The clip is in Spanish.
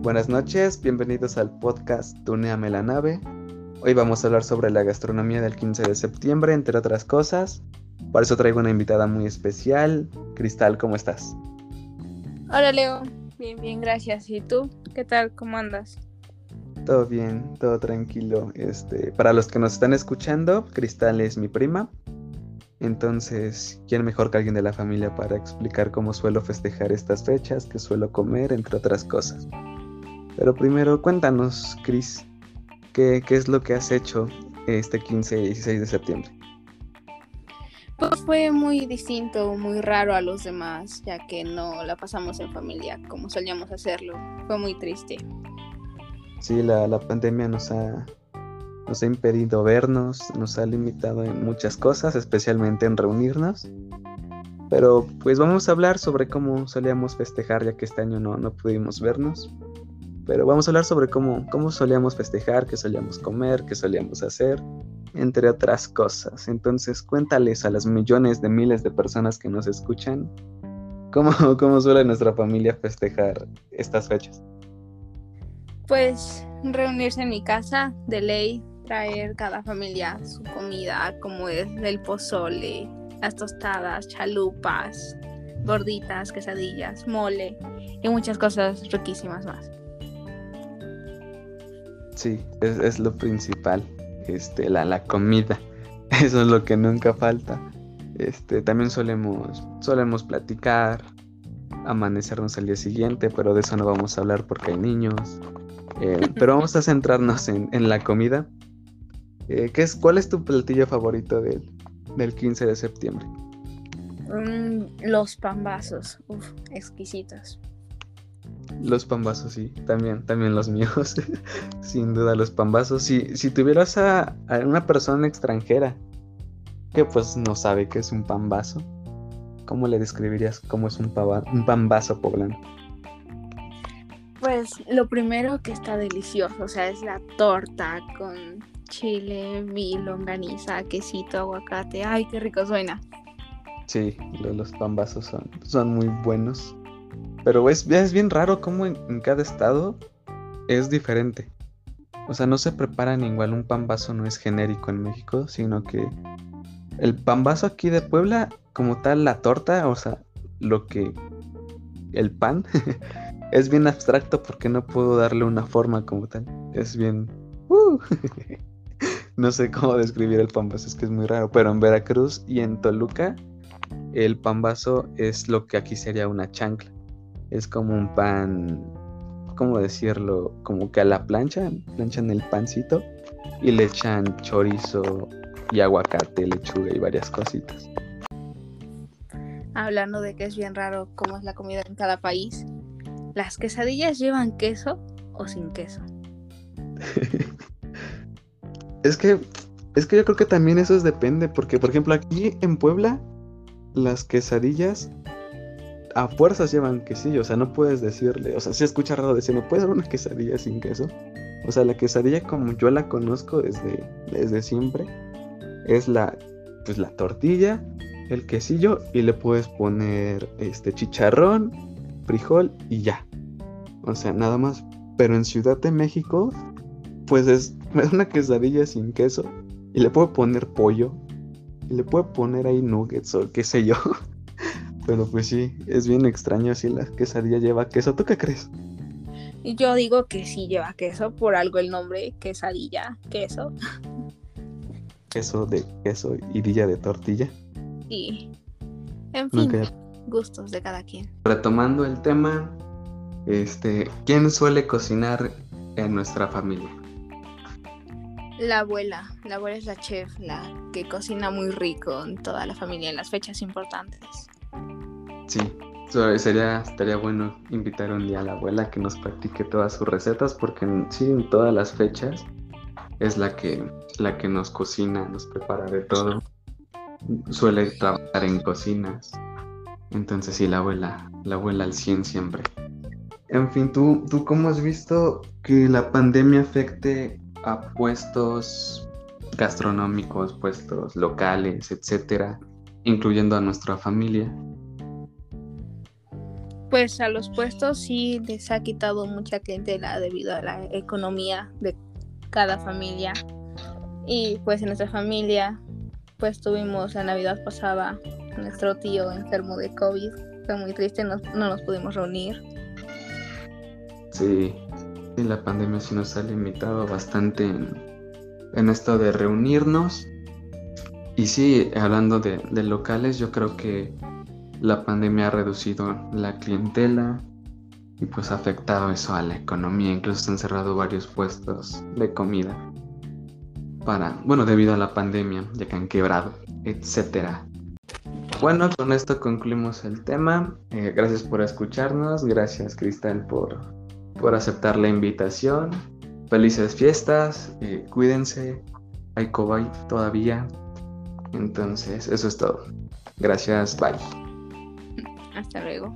Buenas noches, bienvenidos al podcast Tuneame la nave. Hoy vamos a hablar sobre la gastronomía del 15 de septiembre, entre otras cosas. Por eso traigo una invitada muy especial. Cristal, ¿cómo estás? Hola Leo, bien, bien, gracias. ¿Y tú? ¿Qué tal? ¿Cómo andas? Todo bien, todo tranquilo. Este, para los que nos están escuchando, Cristal es mi prima. Entonces, ¿quién mejor que alguien de la familia para explicar cómo suelo festejar estas fechas, qué suelo comer, entre otras cosas? Pero primero, cuéntanos, Cris, ¿qué, ¿qué, es lo que has hecho este 15 y 16 de septiembre? Pues fue muy distinto, muy raro a los demás, ya que no la pasamos en familia como solíamos hacerlo. Fue muy triste. Sí, la, la pandemia nos ha, nos ha impedido vernos, nos ha limitado en muchas cosas, especialmente en reunirnos. Pero pues vamos a hablar sobre cómo solíamos festejar, ya que este año no, no pudimos vernos. Pero vamos a hablar sobre cómo, cómo solíamos festejar, qué solíamos comer, qué solíamos hacer, entre otras cosas. Entonces cuéntales a las millones de miles de personas que nos escuchan cómo, cómo suele nuestra familia festejar estas fechas. Pues reunirse en mi casa de ley, traer cada familia su comida, como es el pozole, las tostadas, chalupas, gorditas, quesadillas, mole y muchas cosas riquísimas más. Sí, es, es lo principal, este, la, la, comida. Eso es lo que nunca falta. Este, también solemos, solemos platicar, amanecernos al día siguiente, pero de eso no vamos a hablar porque hay niños. Eh, pero vamos a centrarnos en, en la comida. Eh, ¿qué es, ¿Cuál es tu platillo favorito del, del 15 de septiembre? Mm, los pambazos, Uf, exquisitos. Los pambazos, sí, también, también los míos. Sin duda, los pambazos. Si, si tuvieras a, a, una persona extranjera que pues no sabe qué es un pambazo, ¿cómo le describirías cómo es un, pava, un pambazo poblano? Pues lo primero que está delicioso, o sea, es la torta con chile, mi longaniza, quesito, aguacate. Ay, qué rico suena. Sí, los pambazos son, son muy buenos. Pero es, es bien raro cómo en, cada estado es diferente. O sea, no se preparan igual. Un pambazo no es genérico en México, sino que el pambazo aquí de Puebla, como tal, la torta, o sea, lo que. El pan, es bien abstracto porque no puedo darle una forma como tal. Es bien. Uh, no sé cómo describir el pambazo, es que es muy raro. Pero en Veracruz y en Toluca, el pambazo es lo que aquí sería una chancla es como un pan, ¿cómo decirlo? Como que a la plancha, planchan el pancito y le echan chorizo y aguacate, lechuga y varias cositas. Hablando de que es bien raro cómo es la comida en cada país, ¿las quesadillas llevan queso o sin queso? es que es que yo creo que también eso depende, porque por ejemplo aquí en Puebla las quesadillas a fuerzas llevan quesillo, o sea, no puedes decirle, o sea, si escucha raro decir, ¿me puedes dar una quesadilla sin queso? O sea, la quesadilla como yo la conozco desde, desde siempre, es la, pues la tortilla, el quesillo y le puedes poner este chicharrón, frijol y ya. O sea, nada más. Pero en Ciudad de México, pues es una quesadilla sin queso y le puedo poner pollo y le puedo poner ahí nuggets o qué sé yo. Pero pues sí, es bien extraño si la quesadilla lleva queso. ¿Tú qué crees? Yo digo que sí lleva queso, por algo el nombre, quesadilla, queso. Queso de queso y dilla de tortilla. Sí. En fin, okay. gustos de cada quien. Retomando el tema, este, ¿quién suele cocinar en nuestra familia? La abuela, la abuela es la chef, la que cocina muy rico en toda la familia en las fechas importantes. Sí, sería, estaría bueno invitar un día a la abuela que nos practique todas sus recetas porque sí, en todas las fechas es la que, la que nos cocina, nos prepara de todo. Suele trabajar en cocinas. Entonces sí, la abuela, la abuela al 100 siempre. En fin, ¿tú, ¿tú cómo has visto que la pandemia afecte a puestos gastronómicos, puestos locales, etcétera, incluyendo a nuestra familia? Pues a los puestos sí les ha quitado mucha clientela debido a la economía de cada familia. Y pues en nuestra familia, pues tuvimos la Navidad pasada nuestro tío enfermo de COVID. Fue muy triste, no, no nos pudimos reunir. Sí, la pandemia sí nos ha limitado bastante en, esto de reunirnos. Y sí, hablando de locales, yo creo que la pandemia ha reducido la clientela y pues ha afectado eso a la economía. Incluso se han cerrado varios puestos de comida para, bueno, debido a la pandemia, ya que han quebrado, etcétera. Bueno, con esto concluimos el tema. Eh, gracias por escucharnos. Gracias, Cristal, por, por aceptar la invitación. Felices fiestas. Eh, cuídense. Hay COVID todavía. Entonces, eso es todo. Gracias. Bye. Hasta luego.